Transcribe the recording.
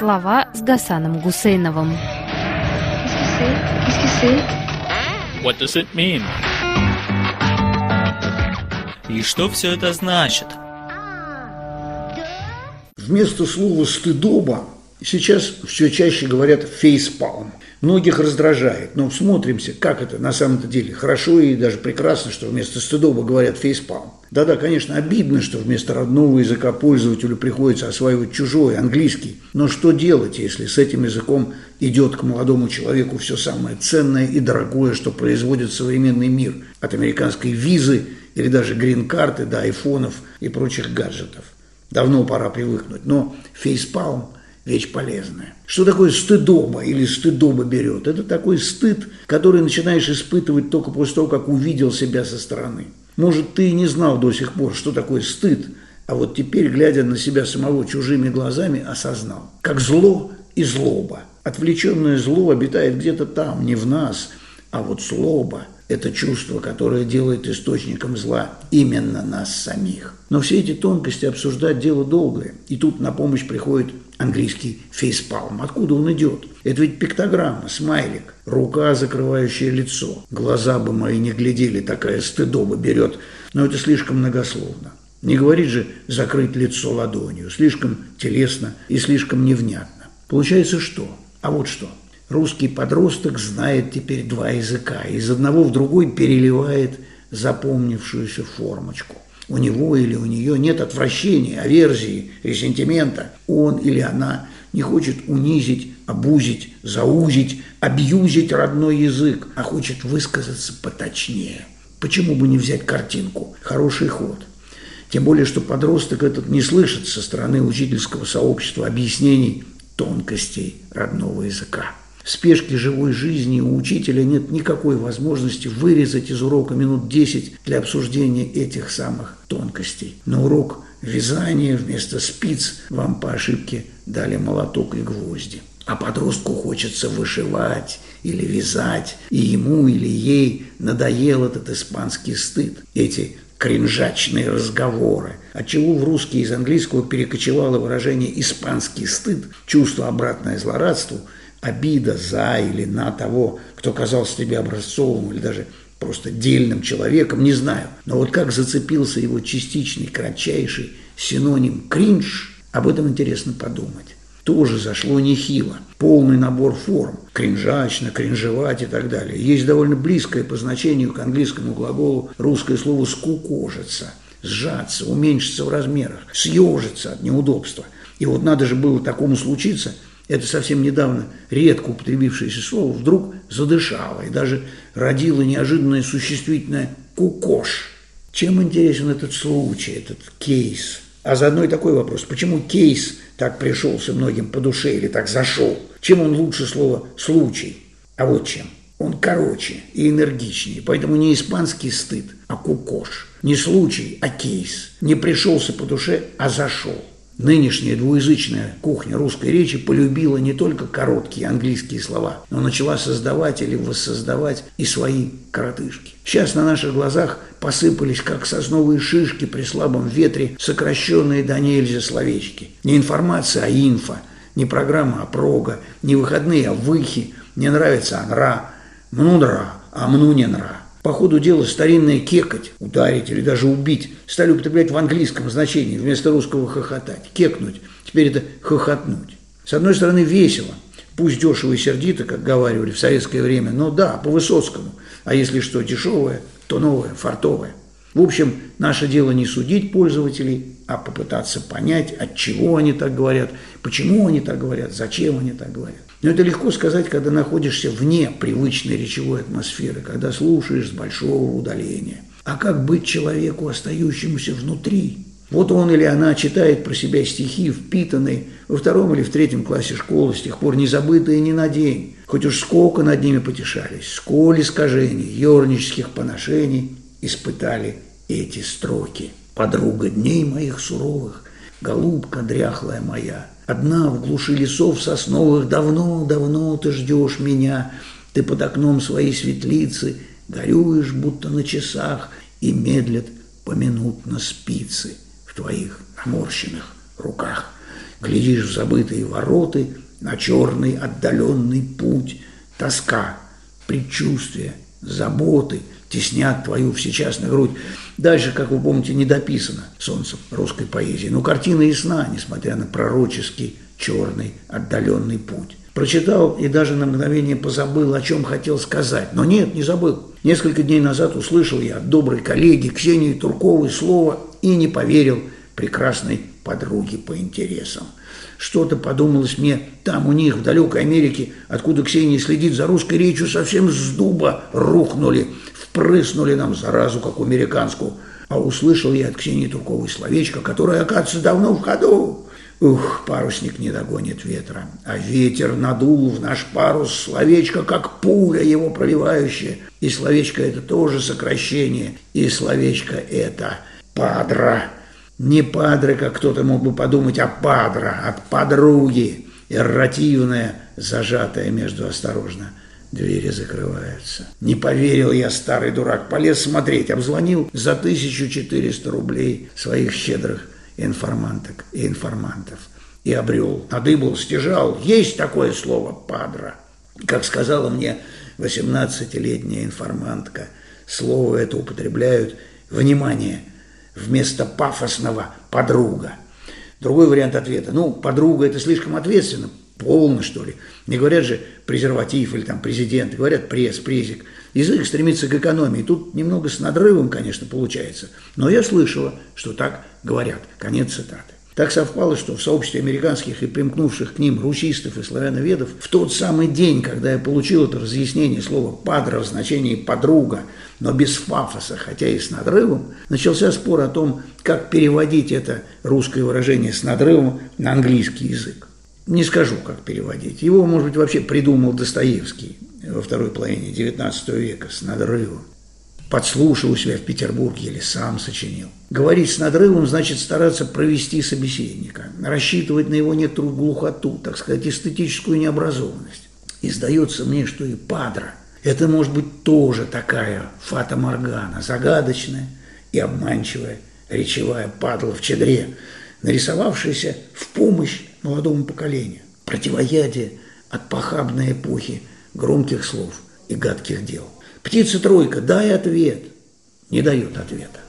Слова с Гасаном Гусейновым. What does it mean? И что все это значит? Вместо слова «стыдоба» сейчас все чаще говорят «фейспалм». Многих раздражает, но смотримся, как это на самом-то деле. Хорошо и даже прекрасно, что вместо стыдоба говорят фейспалм. Да-да, конечно, обидно, что вместо родного языка пользователю приходится осваивать чужой, английский. Но что делать, если с этим языком идет к молодому человеку все самое ценное и дорогое, что производит современный мир? От американской визы или даже грин-карты до айфонов и прочих гаджетов. Давно пора привыкнуть, но фейспалм – вещь полезная. Что такое стыдоба или стыдоба берет? Это такой стыд, который начинаешь испытывать только после того, как увидел себя со стороны. Может, ты не знал до сих пор, что такое стыд, а вот теперь, глядя на себя самого чужими глазами, осознал. Как зло и злоба. Отвлеченное зло обитает где-то там, не в нас, а вот злоба – это чувство, которое делает источником зла именно нас самих. Но все эти тонкости обсуждать дело долгое. И тут на помощь приходит английский фейспалм. Откуда он идет? Это ведь пиктограмма, смайлик, рука, закрывающая лицо. Глаза бы мои не глядели, такая стыдоба берет. Но это слишком многословно. Не говорит же закрыть лицо ладонью. Слишком телесно и слишком невнятно. Получается что? А вот что. Русский подросток знает теперь два языка. Из одного в другой переливает запомнившуюся формочку – у него или у нее нет отвращения, аверзии, ресентимента. Он или она не хочет унизить, обузить, заузить, абьюзить родной язык, а хочет высказаться поточнее. Почему бы не взять картинку? Хороший ход. Тем более, что подросток этот не слышит со стороны учительского сообщества объяснений тонкостей родного языка. В спешке живой жизни у учителя нет никакой возможности вырезать из урока минут 10 для обсуждения этих самых тонкостей. На урок вязания вместо спиц вам по ошибке дали молоток и гвозди. А подростку хочется вышивать или вязать, и ему или ей надоел этот испанский стыд, эти кринжачные разговоры, отчего в русский из английского перекочевало выражение «испанский стыд», чувство обратное злорадству – обида за или на того, кто казался тебе образцовым или даже просто дельным человеком, не знаю. Но вот как зацепился его частичный, кратчайший синоним «кринж», об этом интересно подумать. Тоже зашло нехило. Полный набор форм. Кринжачно, кринжевать и так далее. Есть довольно близкое по значению к английскому глаголу русское слово «скукожиться», «сжаться», «уменьшиться в размерах», «съежиться от неудобства». И вот надо же было такому случиться – это совсем недавно редко употребившееся слово, вдруг задышало и даже родило неожиданное существительное «кукош». Чем интересен этот случай, этот кейс? А заодно и такой вопрос, почему кейс так пришелся многим по душе или так зашел? Чем он лучше слова «случай»? А вот чем. Он короче и энергичнее, поэтому не испанский стыд, а кукош. Не случай, а кейс. Не пришелся по душе, а зашел. Нынешняя двуязычная кухня русской речи полюбила не только короткие английские слова, но начала создавать или воссоздавать и свои коротышки. Сейчас на наших глазах посыпались, как сосновые шишки при слабом ветре, сокращенные до нельзя словечки. Не информация, а инфа, не программа, а прога, не выходные, а выхи, не нравится, а нра, мнудра, а мну не нра. По ходу дела старинное кекать, ударить или даже убить стали употреблять в английском значении вместо русского хохотать. Кекнуть. Теперь это хохотнуть. С одной стороны, весело. Пусть дешево и сердито, как говаривали в советское время, но да, по Высоцкому. А если что дешевое, то новое, фартовое. В общем, наше дело не судить пользователей, а попытаться понять, от чего они так говорят, почему они так говорят, зачем они так говорят. Но это легко сказать, когда находишься вне привычной речевой атмосферы, когда слушаешь с большого удаления. А как быть человеку, остающемуся внутри? Вот он или она читает про себя стихи, впитанные во втором или в третьем классе школы, с тех пор не забытые ни на день. Хоть уж сколько над ними потешались, сколь искажений, ернических поношений испытали эти строки. Подруга дней моих суровых, голубка дряхлая моя – Одна в глуши лесов сосновых давно-давно ты ждешь меня. Ты под окном своей светлицы горюешь, будто на часах, и медлят поминутно спицы в твоих наморщенных руках. Глядишь в забытые вороты, на черный отдаленный путь. Тоска, предчувствие, заботы теснят твою всечастную грудь. Дальше, как вы помните, не дописано солнцем русской поэзии. Но картина ясна, несмотря на пророческий черный отдаленный путь. Прочитал и даже на мгновение позабыл, о чем хотел сказать. Но нет, не забыл. Несколько дней назад услышал я от доброй коллеги Ксении Турковой слово и не поверил прекрасной подруге по интересам. Что-то подумалось мне, там у них, в далекой Америке, откуда Ксения следит за русской речью, совсем с дуба рухнули, впрыснули нам заразу, как американскую. А услышал я от Ксении Турковой словечко, которое, оказывается, давно в ходу. Ух, парусник не догонит ветра, а ветер надул в наш парус словечко, как пуля его проливающая. И словечко это тоже сокращение, и словечко это падра. Не падра, как кто-то мог бы подумать, а падра, от подруги, эрративная, зажатая между осторожно. Двери закрываются. Не поверил я, старый дурак, полез смотреть, обзвонил за 1400 рублей своих щедрых информанток и информантов. И обрел, надыбал, стяжал. Есть такое слово «падра». Как сказала мне 18-летняя информантка, слово это употребляют, внимание, вместо пафосного «подруга». Другой вариант ответа. Ну, подруга – это слишком ответственно, полно, что ли. Не говорят же презерватив или там президент, говорят пресс, презик. Язык стремится к экономии. Тут немного с надрывом, конечно, получается. Но я слышала, что так говорят. Конец цитаты. Так совпало, что в сообществе американских и примкнувших к ним русистов и славяноведов в тот самый день, когда я получил это разъяснение слова «падра» в значении «подруга», но без пафоса, хотя и с надрывом, начался спор о том, как переводить это русское выражение с надрывом на английский язык. Не скажу, как переводить. Его, может быть, вообще придумал Достоевский во второй половине XIX века с надрывом. Подслушал у себя в Петербурге или сам сочинил. Говорить с надрывом значит стараться провести собеседника, рассчитывать на его некоторую глухоту, так сказать, эстетическую необразованность. И сдается мне, что и падра – это может быть тоже такая фата Моргана, загадочная и обманчивая речевая падла в чадре, нарисовавшаяся в помощь молодому поколению, противоядие от похабной эпохи громких слов и гадких дел. Птица-тройка, дай ответ, не дает ответа.